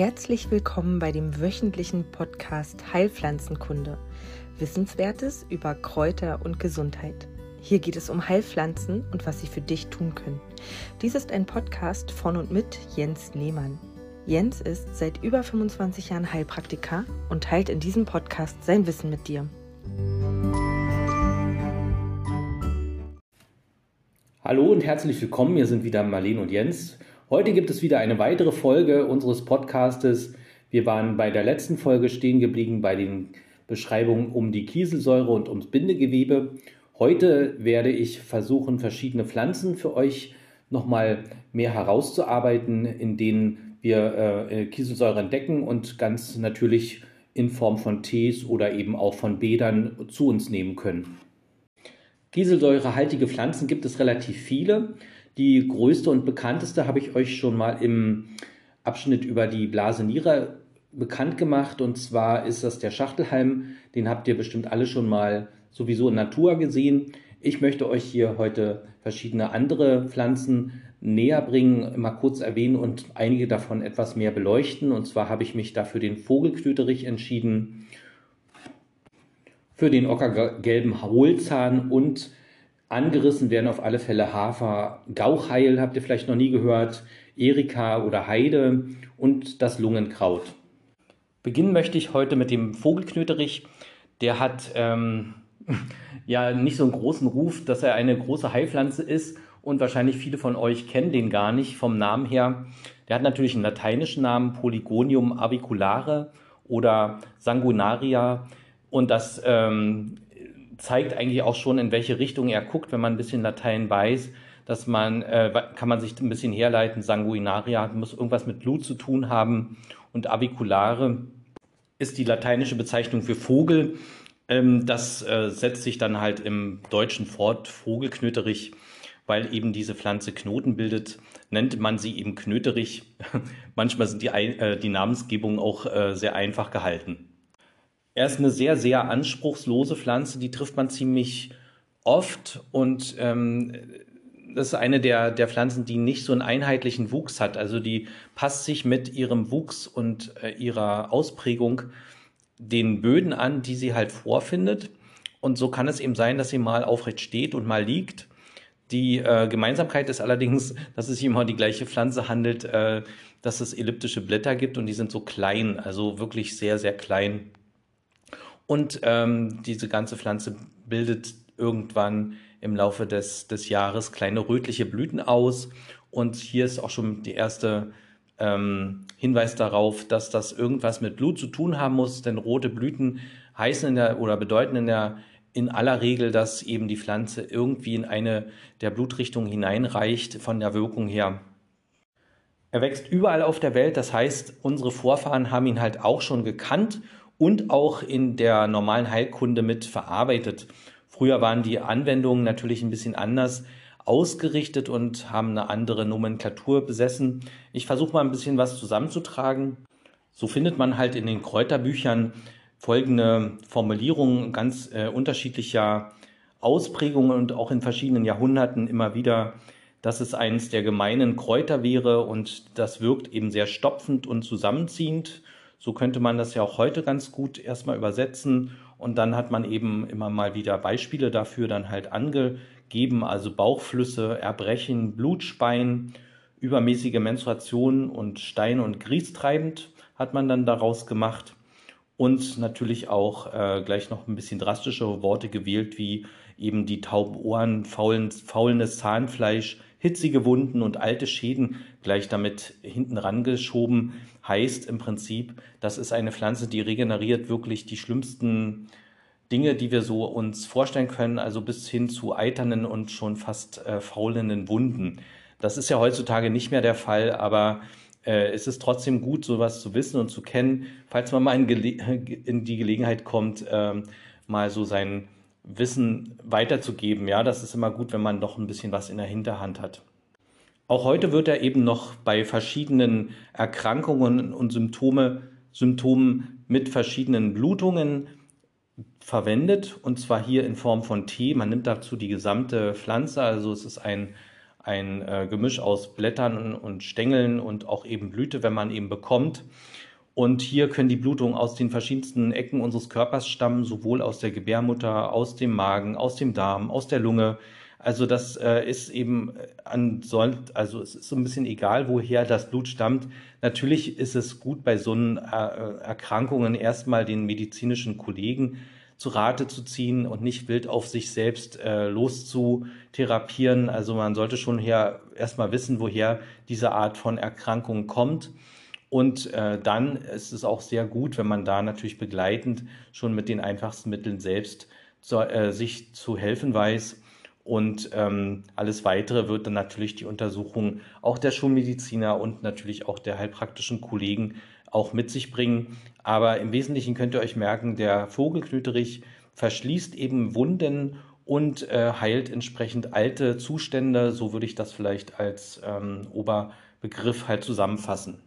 Herzlich willkommen bei dem wöchentlichen Podcast Heilpflanzenkunde. Wissenswertes über Kräuter und Gesundheit. Hier geht es um Heilpflanzen und was sie für dich tun können. Dies ist ein Podcast von und mit Jens Lehmann. Jens ist seit über 25 Jahren Heilpraktiker und teilt in diesem Podcast sein Wissen mit dir. Hallo und herzlich willkommen. Hier sind wieder Marlene und Jens. Heute gibt es wieder eine weitere Folge unseres Podcastes. Wir waren bei der letzten Folge stehen geblieben bei den Beschreibungen um die Kieselsäure und ums Bindegewebe. Heute werde ich versuchen, verschiedene Pflanzen für euch nochmal mehr herauszuarbeiten, in denen wir äh, Kieselsäure entdecken und ganz natürlich in Form von Tees oder eben auch von Bädern zu uns nehmen können. Kieselsäurehaltige Pflanzen gibt es relativ viele. Die größte und bekannteste habe ich euch schon mal im Abschnitt über die Blaseniere bekannt gemacht. Und zwar ist das der Schachtelhalm. Den habt ihr bestimmt alle schon mal sowieso in Natur gesehen. Ich möchte euch hier heute verschiedene andere Pflanzen näher bringen, mal kurz erwähnen und einige davon etwas mehr beleuchten. Und zwar habe ich mich dafür den Vogelknöterich entschieden, für den ockergelben Hohlzahn und Angerissen werden auf alle Fälle Hafer, Gauchheil habt ihr vielleicht noch nie gehört, Erika oder Heide und das Lungenkraut. Beginnen möchte ich heute mit dem Vogelknöterich. Der hat ähm, ja nicht so einen großen Ruf, dass er eine große Heilpflanze ist und wahrscheinlich viele von euch kennen den gar nicht vom Namen her. Der hat natürlich einen lateinischen Namen Polygonium aviculare oder Sanguinaria und das ähm, zeigt eigentlich auch schon, in welche Richtung er guckt, wenn man ein bisschen Latein weiß, dass man, äh, kann man sich ein bisschen herleiten, Sanguinaria muss irgendwas mit Blut zu tun haben und Aviculare ist die lateinische Bezeichnung für Vogel. Ähm, das äh, setzt sich dann halt im Deutschen fort, Vogelknöterich, weil eben diese Pflanze Knoten bildet, nennt man sie eben Knöterich. Manchmal sind die, äh, die Namensgebungen auch äh, sehr einfach gehalten. Er ist eine sehr, sehr anspruchslose Pflanze, die trifft man ziemlich oft und ähm, das ist eine der, der Pflanzen, die nicht so einen einheitlichen Wuchs hat. Also die passt sich mit ihrem Wuchs und äh, ihrer Ausprägung den Böden an, die sie halt vorfindet. Und so kann es eben sein, dass sie mal aufrecht steht und mal liegt. Die äh, Gemeinsamkeit ist allerdings, dass es sich immer die gleiche Pflanze handelt, äh, dass es elliptische Blätter gibt und die sind so klein, also wirklich sehr, sehr klein. Und ähm, diese ganze Pflanze bildet irgendwann im Laufe des, des Jahres kleine rötliche Blüten aus. Und hier ist auch schon der erste ähm, Hinweis darauf, dass das irgendwas mit Blut zu tun haben muss, denn rote Blüten heißen in der oder bedeuten in der in aller Regel, dass eben die Pflanze irgendwie in eine der Blutrichtungen hineinreicht von der Wirkung her. Er wächst überall auf der Welt, das heißt, unsere Vorfahren haben ihn halt auch schon gekannt und auch in der normalen Heilkunde mit verarbeitet. Früher waren die Anwendungen natürlich ein bisschen anders ausgerichtet und haben eine andere Nomenklatur besessen. Ich versuche mal ein bisschen was zusammenzutragen. So findet man halt in den Kräuterbüchern folgende Formulierungen ganz äh, unterschiedlicher Ausprägungen und auch in verschiedenen Jahrhunderten immer wieder, dass es eines der gemeinen Kräuter wäre und das wirkt eben sehr stopfend und zusammenziehend so könnte man das ja auch heute ganz gut erstmal übersetzen. Und dann hat man eben immer mal wieder Beispiele dafür dann halt angegeben, also Bauchflüsse, Erbrechen, Blutspein, übermäßige Menstruation und Stein- und Griestreibend hat man dann daraus gemacht. Und natürlich auch äh, gleich noch ein bisschen drastischere Worte gewählt, wie eben die tauben Ohren, faulen, faulendes Zahnfleisch, hitzige Wunden und alte Schäden gleich damit hinten rangeschoben, heißt im Prinzip, das ist eine Pflanze, die regeneriert wirklich die schlimmsten Dinge, die wir so uns vorstellen können, also bis hin zu eiternen und schon fast äh, faulenden Wunden. Das ist ja heutzutage nicht mehr der Fall, aber äh, es ist trotzdem gut, sowas zu wissen und zu kennen, falls man mal in, in die Gelegenheit kommt, äh, mal so sein Wissen weiterzugeben. Ja, das ist immer gut, wenn man doch ein bisschen was in der Hinterhand hat. Auch heute wird er eben noch bei verschiedenen Erkrankungen und Symptome, Symptomen mit verschiedenen Blutungen verwendet und zwar hier in Form von Tee. Man nimmt dazu die gesamte Pflanze, also es ist ein, ein äh, Gemisch aus Blättern und Stängeln und auch eben Blüte, wenn man eben bekommt. Und hier können die Blutungen aus den verschiedensten Ecken unseres Körpers stammen, sowohl aus der Gebärmutter, aus dem Magen, aus dem Darm, aus der Lunge. Also das äh, ist eben an also es ist so ein bisschen egal, woher das Blut stammt. Natürlich ist es gut bei so äh, Erkrankungen erstmal den medizinischen Kollegen zu Rate zu ziehen und nicht wild auf sich selbst äh, loszutherapieren. Also man sollte schon her erstmal wissen, woher diese Art von Erkrankung kommt. Und äh, dann ist es auch sehr gut, wenn man da natürlich begleitend schon mit den einfachsten Mitteln selbst zu, äh, sich zu helfen weiß. Und ähm, alles Weitere wird dann natürlich die Untersuchung auch der Schulmediziner und natürlich auch der heilpraktischen Kollegen auch mit sich bringen. Aber im Wesentlichen könnt ihr euch merken, der Vogelknöterich verschließt eben Wunden und äh, heilt entsprechend alte Zustände. So würde ich das vielleicht als ähm, Oberbegriff halt zusammenfassen.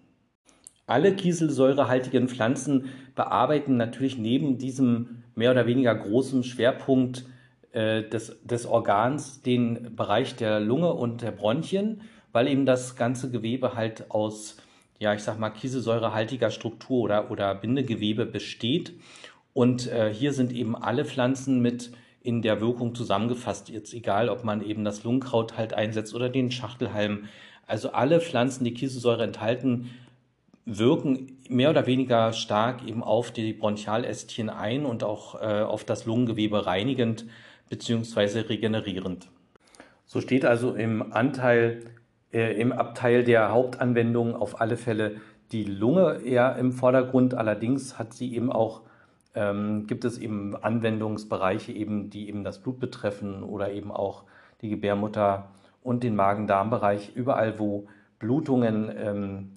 Alle kieselsäurehaltigen Pflanzen bearbeiten natürlich neben diesem mehr oder weniger großen Schwerpunkt äh, des, des Organs den Bereich der Lunge und der Bronchien, weil eben das ganze Gewebe halt aus ja, ich sag mal, kieselsäurehaltiger Struktur oder, oder Bindegewebe besteht. Und äh, hier sind eben alle Pflanzen mit in der Wirkung zusammengefasst. Jetzt egal, ob man eben das Lungenkraut halt einsetzt oder den Schachtelhalm. Also alle Pflanzen, die Kieselsäure enthalten, wirken mehr oder weniger stark eben auf die Bronchialästchen ein und auch äh, auf das Lungengewebe reinigend bzw. regenerierend. So steht also im Anteil äh, im Abteil der Hauptanwendung auf alle Fälle die Lunge eher im Vordergrund. Allerdings hat sie eben auch, ähm, gibt es eben Anwendungsbereiche eben, die eben das Blut betreffen oder eben auch die Gebärmutter und den Magen-Darm-Bereich. Überall, wo Blutungen ähm,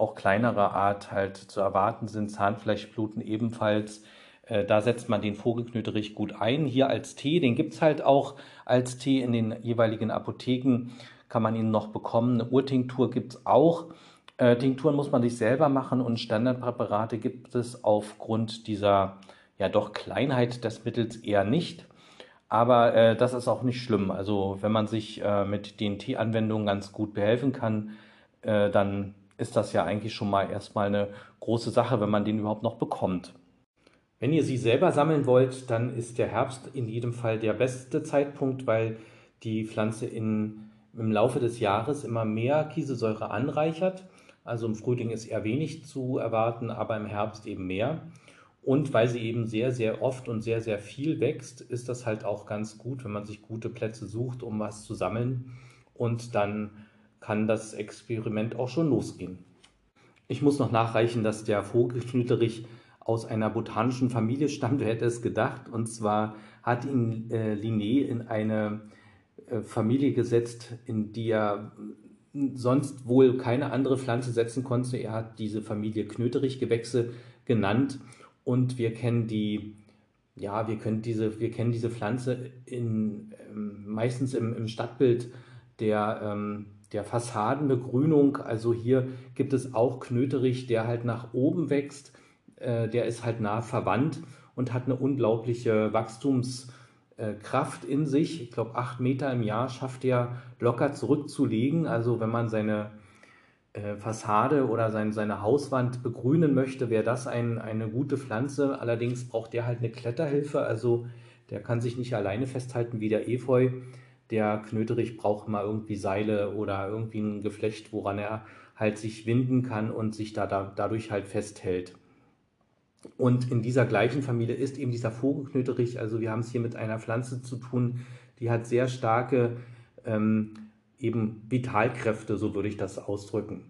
auch kleinerer Art halt zu erwarten sind, Zahnfleischbluten ebenfalls. Äh, da setzt man den Vogelknöterich gut ein. Hier als Tee, den gibt es halt auch als Tee in den jeweiligen Apotheken kann man ihn noch bekommen. Eine Urtinktur gibt es auch. Äh, Tinkturen muss man sich selber machen und Standardpräparate gibt es aufgrund dieser ja doch Kleinheit des Mittels eher nicht. Aber äh, das ist auch nicht schlimm. Also wenn man sich äh, mit den Teeanwendungen ganz gut behelfen kann, äh, dann ist das ja eigentlich schon mal erstmal eine große Sache, wenn man den überhaupt noch bekommt. Wenn ihr sie selber sammeln wollt, dann ist der Herbst in jedem Fall der beste Zeitpunkt, weil die Pflanze in im Laufe des Jahres immer mehr Kieselsäure anreichert. Also im Frühling ist eher wenig zu erwarten, aber im Herbst eben mehr. Und weil sie eben sehr, sehr oft und sehr, sehr viel wächst, ist das halt auch ganz gut, wenn man sich gute Plätze sucht, um was zu sammeln. Und dann kann das Experiment auch schon losgehen. Ich muss noch nachreichen, dass der Vogelknüterich aus einer botanischen Familie stammt. Wer hätte es gedacht? Und zwar hat ihn äh, Linné in eine äh, Familie gesetzt, in die er sonst wohl keine andere Pflanze setzen konnte. Er hat diese Familie Knöterichgewächse genannt und wir kennen die, ja, wir können diese, wir kennen diese Pflanze in, ähm, meistens im, im Stadtbild der, ähm, der Fassadenbegrünung. Also hier gibt es auch Knöterich, der halt nach oben wächst. Äh, der ist halt nah verwandt und hat eine unglaubliche Wachstums- äh, Kraft in sich. Ich glaube, acht Meter im Jahr schafft er locker zurückzulegen. Also wenn man seine äh, Fassade oder sein, seine Hauswand begrünen möchte, wäre das ein, eine gute Pflanze. Allerdings braucht der halt eine Kletterhilfe. Also der kann sich nicht alleine festhalten wie der Efeu. Der Knöterich braucht mal irgendwie Seile oder irgendwie ein Geflecht, woran er halt sich winden kann und sich da, da dadurch halt festhält. Und in dieser gleichen Familie ist eben dieser Vogelknöterich, also wir haben es hier mit einer Pflanze zu tun, die hat sehr starke ähm, eben Vitalkräfte, so würde ich das ausdrücken.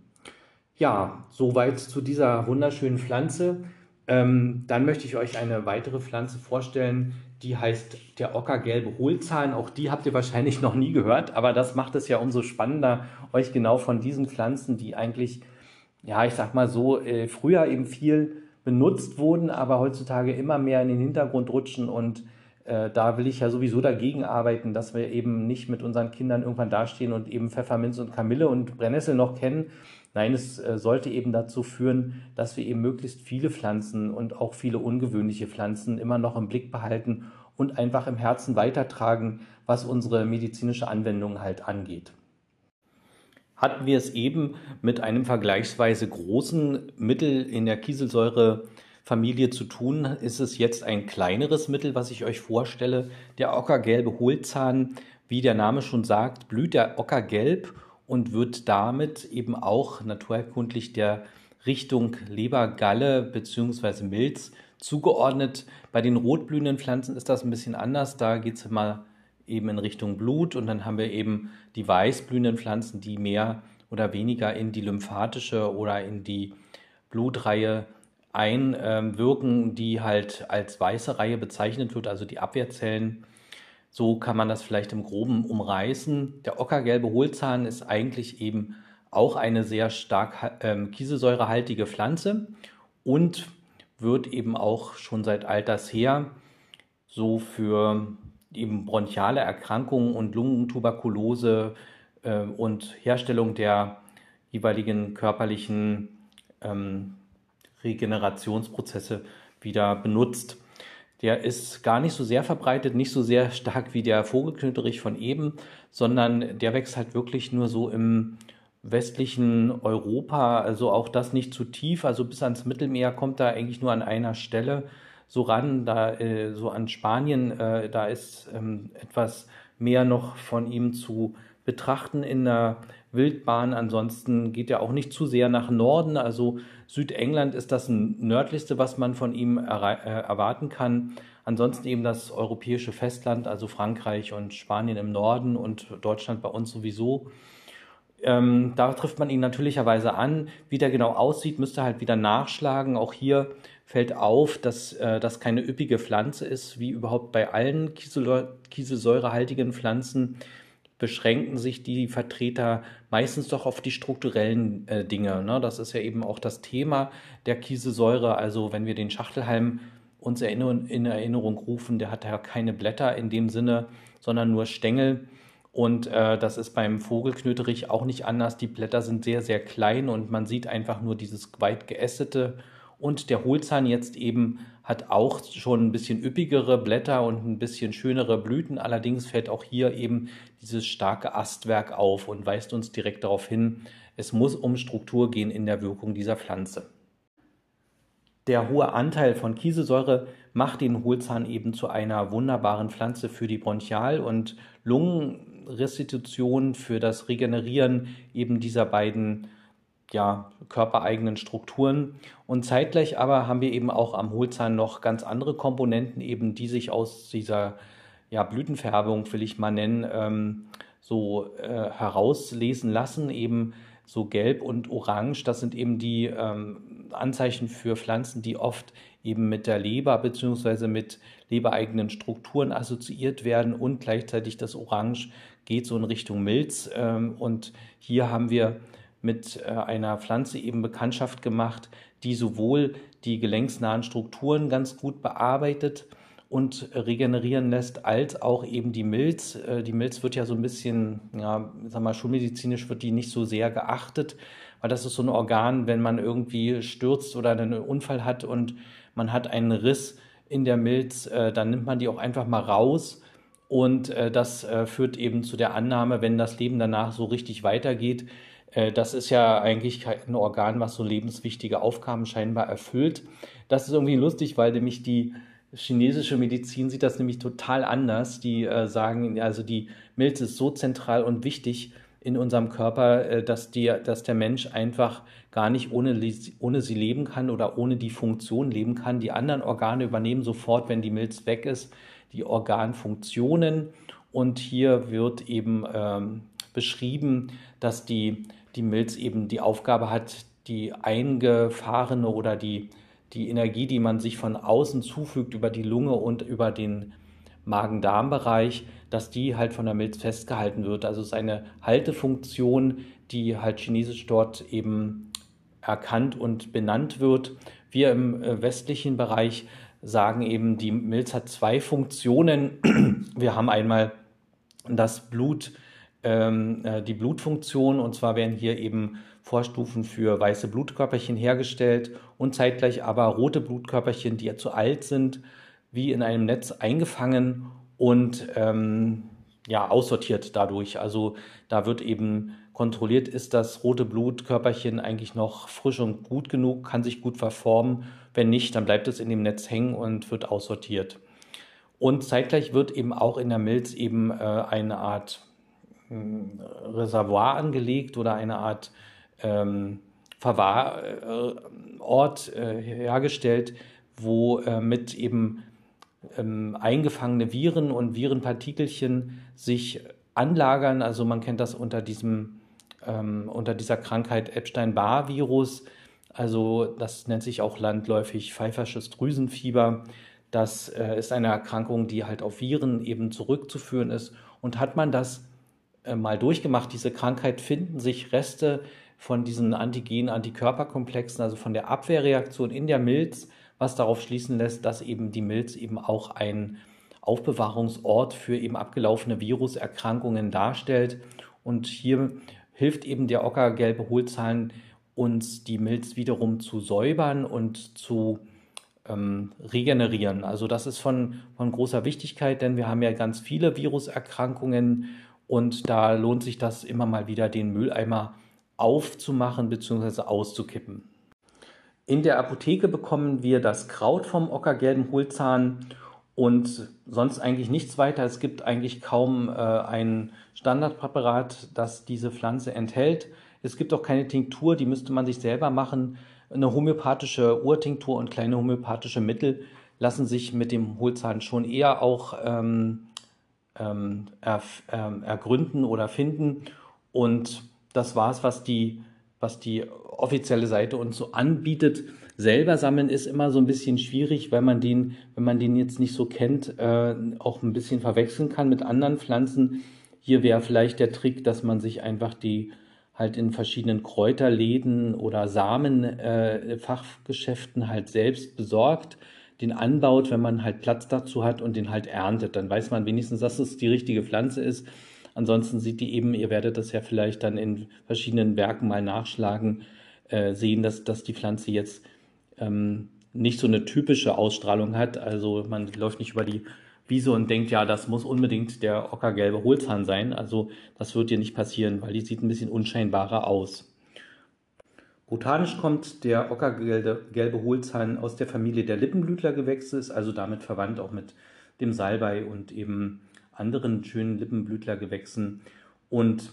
Ja, soweit zu dieser wunderschönen Pflanze. Ähm, dann möchte ich euch eine weitere Pflanze vorstellen, die heißt der ockergelbe Hohlzahn. Auch die habt ihr wahrscheinlich noch nie gehört, aber das macht es ja umso spannender, euch genau von diesen Pflanzen, die eigentlich, ja, ich sag mal so, äh, früher eben viel benutzt wurden, aber heutzutage immer mehr in den Hintergrund rutschen. Und da will ich ja sowieso dagegen arbeiten, dass wir eben nicht mit unseren Kindern irgendwann dastehen und eben Pfefferminz und Kamille und Brennnessel noch kennen. Nein, es äh, sollte eben dazu führen, dass wir eben möglichst viele Pflanzen und auch viele ungewöhnliche Pflanzen immer noch im Blick behalten und einfach im Herzen weitertragen, was unsere medizinische Anwendung halt angeht. hatten wir es eben mit einem vergleichsweise großen Mittel in der Kieselsäurefamilie zu tun, ist es jetzt ein kleineres Mittel, was ich euch vorstelle. Der ockergelbe Hohlzahn, wie der Name schon sagt, blüht der ockergelb und wird damit eben auch naturerkundlich der Richtung Lebergalle bzw. Milz zugeordnet. Bei den rotblühenden Pflanzen ist das ein bisschen anders. Da geht es mal eben in Richtung Blut und dann haben wir eben die weißblühenden Pflanzen, die mehr oder weniger in die lymphatische oder in die Blutreihe einwirken, die halt als weiße Reihe bezeichnet wird, also die Abwehrzellen. So kann man das vielleicht im groben umreißen. Der ockergelbe Hohlzahn ist eigentlich eben auch eine sehr stark ähm, kieselsäurehaltige Pflanze und wird eben auch schon seit alters her so für eben bronchiale Erkrankungen und Lungentuberkulose äh, und Herstellung der jeweiligen körperlichen ähm, Regenerationsprozesse wieder benutzt. Der ist gar nicht so sehr verbreitet, nicht so sehr stark wie der Vogelknöterich von eben, sondern der wächst halt wirklich nur so im westlichen Europa, also auch das nicht zu tief, also bis ans Mittelmeer kommt da eigentlich nur an einer Stelle so ran, da äh, so an Spanien, äh, da ist ähm, etwas mehr noch von ihm zu betrachten in der Wildbahn. Ansonsten geht er auch nicht zu sehr nach Norden. Also Südengland ist das nördlichste, was man von ihm äh, erwarten kann. Ansonsten eben das europäische Festland, also Frankreich und Spanien im Norden und Deutschland bei uns sowieso. Ähm, da trifft man ihn natürlicherweise an. Wie der genau aussieht, müsste halt wieder nachschlagen. Auch hier fällt auf, dass äh, das keine üppige Pflanze ist, wie überhaupt bei allen kieselsäurehaltigen Pflanzen beschränken sich die Vertreter meistens doch auf die strukturellen äh, Dinge. Ne? Das ist ja eben auch das Thema der Kieselsäure. Also wenn wir den Schachtelhalm uns in Erinnerung rufen, der hat ja keine Blätter in dem Sinne, sondern nur Stängel. Und äh, das ist beim Vogelknöterich auch nicht anders. Die Blätter sind sehr, sehr klein und man sieht einfach nur dieses weit geästete und der Hohlzahn jetzt eben hat auch schon ein bisschen üppigere Blätter und ein bisschen schönere Blüten. Allerdings fällt auch hier eben dieses starke Astwerk auf und weist uns direkt darauf hin, es muss um Struktur gehen in der Wirkung dieser Pflanze. Der hohe Anteil von Kieselsäure macht den Hohlzahn eben zu einer wunderbaren Pflanze für die Bronchial- und Lungenrestitution, für das Regenerieren eben dieser beiden ja, körpereigenen Strukturen. Und zeitgleich aber haben wir eben auch am Hohlzahn noch ganz andere Komponenten, eben die sich aus dieser ja, Blütenfärbung, will ich mal nennen, ähm, so äh, herauslesen lassen. Eben so gelb und orange, das sind eben die ähm, Anzeichen für Pflanzen, die oft eben mit der Leber bzw. mit lebereigenen Strukturen assoziiert werden und gleichzeitig das Orange geht so in Richtung Milz. Ähm, und hier haben wir mit äh, einer Pflanze eben Bekanntschaft gemacht, die sowohl die gelenksnahen Strukturen ganz gut bearbeitet und regenerieren lässt, als auch eben die Milz. Äh, die Milz wird ja so ein bisschen, ja, sag mal, schulmedizinisch wird die nicht so sehr geachtet, weil das ist so ein Organ, wenn man irgendwie stürzt oder einen Unfall hat und man hat einen Riss in der Milz, äh, dann nimmt man die auch einfach mal raus. Und das führt eben zu der Annahme, wenn das Leben danach so richtig weitergeht, äh, das ist ja eigentlich ein Organ, was so lebenswichtige Aufgaben scheinbar erfüllt. Das ist irgendwie lustig, weil nämlich die chinesische Medizin sieht das nämlich total anders. Die äh, sagen, also die Milz ist so zentral und wichtig in unserem Körper, äh, dass, die, dass der Mensch einfach gar nicht ohne, ohne sie leben kann oder ohne die Funktion leben kann. Die anderen Organe übernehmen sofort, wenn die Milz weg ist, die Organfunktionen. Und hier wird eben ähm, beschrieben, dass die die Milz eben die Aufgabe hat, die eingefahrene oder die, die Energie, die man sich von außen zufügt über die Lunge und über den Magen-Darm-Bereich, dass die halt von der Milz festgehalten wird. Also es ist eine Haltefunktion, die halt chinesisch dort eben erkannt und benannt wird. Wir im äh, westlichen Bereich sagen eben, die Milz hat zwei Funktionen. Wir haben einmal das Blut, ähm, äh, die Blutfunktion. Und zwar werden hier eben Vorstufen für weiße Blutkörperchen hergestellt und zeitgleich aber rote Blutkörperchen, die ja zu alt sind, wie in einem Netz eingefangen und ähm, ja, aussortiert dadurch. Also da wird eben kontrolliert, ist das rote Blutkörperchen eigentlich noch frisch und gut genug, kann sich gut verformen. Wenn nicht, dann bleibt es in dem Netz hängen und wird aussortiert. Und zeitgleich wird eben auch in der Milz eben äh, eine Art Reservoir angelegt oder eine Art ähm, Verwahrort äh, hergestellt, wo äh, mit eben ähm, eingefangene Viren und Virenpartikelchen sich anlagern. Also man kennt das unter diesem ähm, unter dieser Krankheit Epstein-Barr-Virus. Also das nennt sich auch landläufig pfeifersches Drüsenfieber. Das äh, ist eine Erkrankung, die halt auf Viren eben zurückzuführen ist. Und hat man das mal durchgemacht, diese Krankheit, finden sich Reste von diesen Antigen-Antikörperkomplexen, also von der Abwehrreaktion in der Milz, was darauf schließen lässt, dass eben die Milz eben auch ein Aufbewahrungsort für eben abgelaufene Viruserkrankungen darstellt. Und hier hilft eben der ockergelbe Hohlzahn uns die Milz wiederum zu säubern und zu ähm, regenerieren. Also das ist von, von großer Wichtigkeit, denn wir haben ja ganz viele Viruserkrankungen und da lohnt sich das immer mal wieder, den Mülleimer aufzumachen bzw. auszukippen. In der Apotheke bekommen wir das Kraut vom ockergelben Hohlzahn und sonst eigentlich nichts weiter. Es gibt eigentlich kaum äh, ein Standardpräparat, das diese Pflanze enthält. Es gibt auch keine Tinktur, die müsste man sich selber machen. Eine homöopathische Urtinktur und kleine homöopathische Mittel lassen sich mit dem Hohlzahn schon eher auch ähm, ähm, er, ähm, ergründen oder finden. Und das war es, was die, was die offizielle Seite uns so anbietet selber sammeln ist immer so ein bisschen schwierig, weil man den, wenn man den jetzt nicht so kennt, äh, auch ein bisschen verwechseln kann mit anderen Pflanzen. Hier wäre vielleicht der Trick, dass man sich einfach die halt in verschiedenen Kräuterläden oder Samenfachgeschäften äh, halt selbst besorgt, den anbaut, wenn man halt Platz dazu hat und den halt erntet. Dann weiß man wenigstens, dass es die richtige Pflanze ist. Ansonsten sieht die eben, ihr werdet das ja vielleicht dann in verschiedenen Werken mal nachschlagen, äh, sehen, dass, dass die Pflanze jetzt ähm, nicht so eine typische Ausstrahlung hat. Also man läuft nicht über die Wiese und denkt, ja, das muss unbedingt der ockergelbe Hohlzahn sein. Also das wird dir nicht passieren, weil die sieht ein bisschen unscheinbarer aus. Botanisch kommt der ockergelbe Hohlzahn aus der Familie der Lippenblütlergewächse, ist also damit verwandt auch mit dem Salbei und eben anderen schönen Lippenblütlergewächsen. Und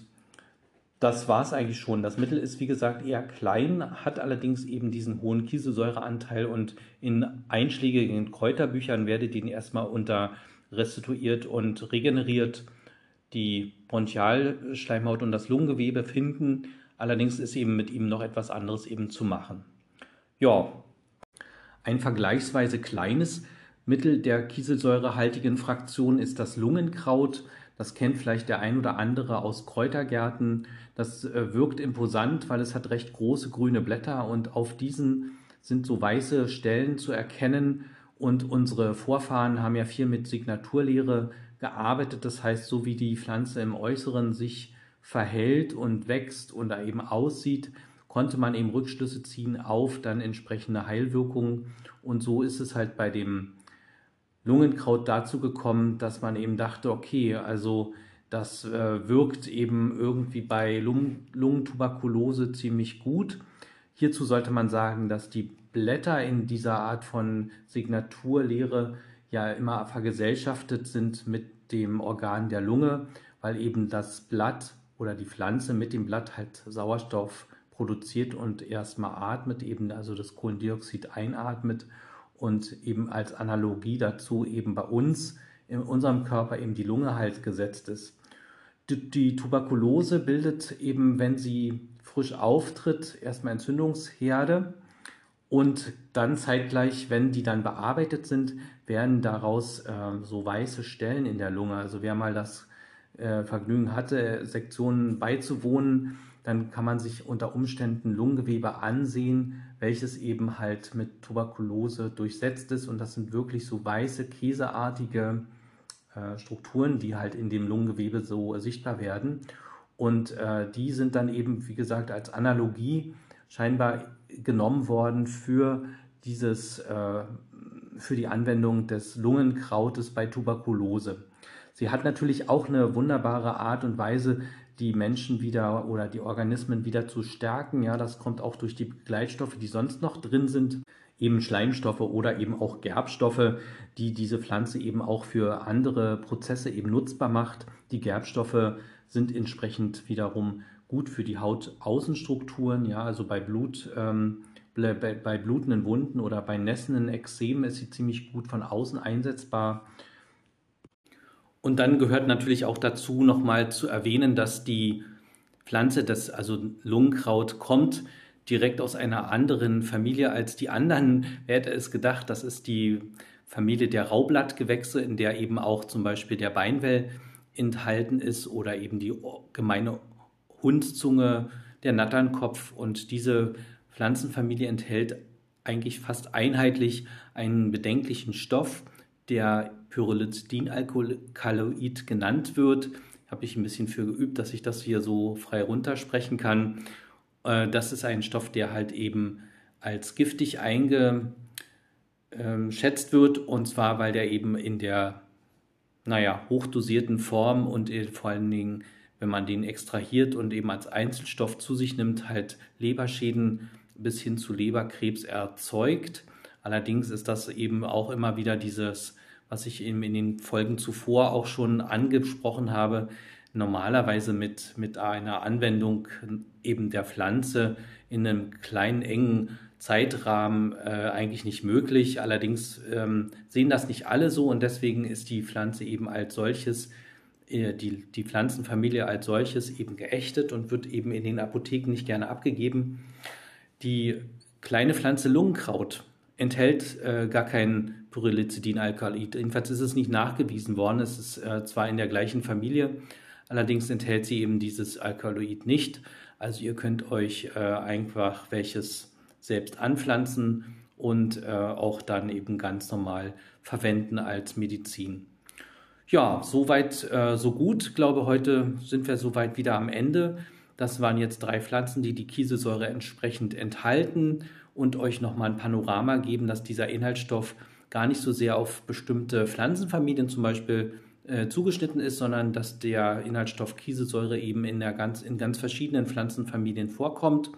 das war es eigentlich schon. Das Mittel ist, wie gesagt, eher klein, hat allerdings eben diesen hohen Kieselsäureanteil und in einschlägigen Kräuterbüchern werdet ihr ihn erstmal unter restituiert und regeneriert die Bronchialschleimhaut und das Lungengewebe finden. Allerdings ist eben mit ihm noch etwas anderes eben zu machen. Ja, ein vergleichsweise kleines Mittel der kieselsäurehaltigen Fraktion ist das Lungenkraut. Das kennt vielleicht der ein oder andere aus Kräutergärten. Das äh, wirkt imposant, weil es hat recht große grüne Blätter und auf diesen sind so weiße Stellen zu erkennen. Und unsere Vorfahren haben ja viel mit Signaturlehre gearbeitet. Das heißt, so wie die Pflanze im Äußeren sich verhält und wächst und da eben aussieht, konnte man eben Rückschlüsse ziehen auf dann entsprechende Heilwirkungen. Und so ist es halt bei dem Lungenkraut dazu gekommen, dass man eben dachte, okay, also das äh, wirkt eben irgendwie bei Lungen Lungentuberkulose ziemlich gut. Hierzu sollte man sagen, dass die Blätter in dieser Art von Signaturlehre ja immer vergesellschaftet sind mit dem Organ der Lunge, weil eben das Blatt oder die Pflanze mit dem Blatt halt Sauerstoff produziert und erstmal atmet, eben also das Kohlendioxid einatmet und eben als Analogie dazu eben bei uns in unserem Körper eben die Lunge halt gesetzt ist. Die, die Tuberkulose bildet eben, wenn sie frisch auftritt, erstmal Entzündungsherde und dann zeitgleich, wenn die dann bearbeitet sind, werden daraus äh, so weiße Stellen in der Lunge. Also wer mal das äh, Vergnügen hatte, Sektionen beizuwohnen, dann kann man sich unter Umständen Lungengewebe ansehen, welches eben halt mit Tuberkulose durchsetzt ist. Und das sind wirklich so weiße, käseartige äh, Strukturen, die halt in dem Lungengewebe so sichtbar werden. Und äh, die sind dann eben, wie gesagt, als Analogie scheinbar genommen worden für dieses, äh, für die Anwendung des Lungenkrautes bei Tuberkulose. Sie hat natürlich auch eine wunderbare Art und Weise, die Menschen wieder oder die Organismen wieder zu stärken. Ja, das kommt auch durch die Begleitstoffe, die sonst noch drin sind, eben Schleimstoffe oder eben auch Gerbstoffe, die diese Pflanze eben auch für andere Prozesse eben nutzbar macht. Die Gerbstoffe sind entsprechend wiederum gut für die Hautaußenstrukturen, ja, also bei Blut. Ähm, bei, blutenden Wunden oder bei nässenden Ekzemen ist sie ziemlich gut von außen einsetzbar. Und dann gehört natürlich auch dazu, nochmal zu erwähnen, dass die Pflanze, das also Lungenkraut, kommt direkt aus einer anderen Familie als die anderen. Wer hätte es gedacht, das ist die Familie der Raublattgewächse, in der eben auch zum Beispiel der Beinwell enthalten ist oder eben die gemeine Hundzunge, der Natternkopf. Und diese Pflanzenfamilie enthält eigentlich fast einheitlich einen bedenklichen Stoff, der Pyrrolidinalkaloid genannt wird. Habe ich ein bisschen für geübt, dass ich das hier so frei runtersprechen kann. Äh, das ist ein Stoff, der halt eben als giftig eingeschätzt wird und zwar, weil der eben in der, naja, hochdosierten Form und vor allen Dingen, wenn man den extrahiert und eben als Einzelstoff zu sich nimmt, halt Leberschäden bis hin zu Leberkrebs erzeugt. Allerdings ist das eben auch immer wieder dieses, was ich eben in den Folgen zuvor auch schon angesprochen habe, normalerweise mit, mit einer Anwendung eben der Pflanze in einem kleinen, engen Zeitrahmen äh, eigentlich nicht möglich. Allerdings ähm, sehen das nicht alle so und deswegen ist die Pflanze eben als solches, äh, die, die Pflanzenfamilie als solches eben geächtet und wird eben in den Apotheken nicht gerne abgegeben. Die kleine Pflanze Lungenkraut enthält äh, gar kein Pyrrolizidinalkaloid. Jedenfalls ist es nicht nachgewiesen worden. Es ist äh, zwar in der gleichen Familie, allerdings enthält sie eben dieses Alkaloid nicht. Also ihr könnt euch äh, einfach welches selbst anpflanzen und äh, auch dann eben ganz normal verwenden als Medizin. Ja, soweit, äh, so gut. Ich glaube, heute sind wir soweit wieder am Ende. Das waren jetzt drei Pflanzen, die die Kieselsäure entsprechend enthalten und euch nochmal ein Panorama geben, dass dieser Inhaltsstoff gar nicht so sehr auf bestimmte Pflanzenfamilien zum Beispiel äh, zugeschnitten ist, sondern dass der Inhaltsstoff Kieselsäure eben in, der ganz, in ganz verschiedenen Pflanzenfamilien vorkommt.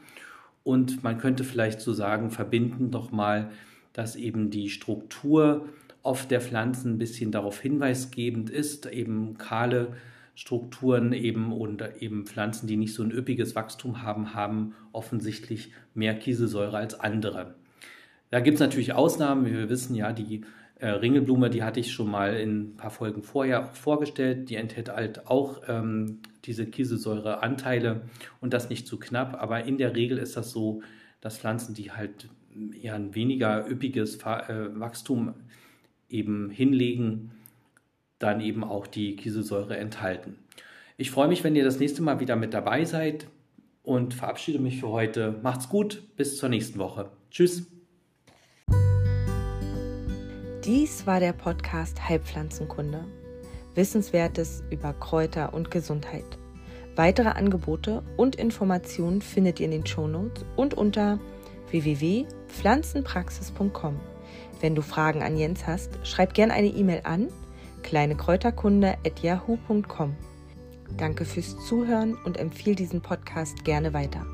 Und man könnte vielleicht so sagen, verbinden doch mal, dass eben die Struktur oft der Pflanzen ein bisschen darauf hinweisgebend ist, eben kahle Strukturen eben und eben Pflanzen, die nicht so ein üppiges Wachstum haben, haben offensichtlich mehr Kieselsäure als andere. Da gibt es natürlich Ausnahmen. Wie wir wissen, ja, die äh, Ringelblume, die hatte ich schon mal in ein paar Folgen vorher vorgestellt. Die enthält halt auch ähm, diese Kieselsäureanteile und das nicht zu knapp. Aber in der Regel ist das so, dass Pflanzen, die halt eher ein weniger üppiges äh, Wachstum eben hinlegen, dann eben auch die Kieselsäure enthalten. Ich freue mich, wenn ihr das nächste Mal wieder mit dabei seid und verabschiede mich für heute. Macht's gut, bis zur nächsten Woche. Tschüss. Dies war der Podcast Heilpflanzenkunde. Wissenswertes über Kräuter und Gesundheit. Weitere Angebote und Informationen findet ihr in den Shownotes und unter www.pflanzenpraxis.com. Wenn du Fragen an Jens hast, schreib gerne eine E-Mail an kleinekräuterkunde.yahoo.com. Danke fürs Zuhören und empfehle diesen Podcast gerne weiter.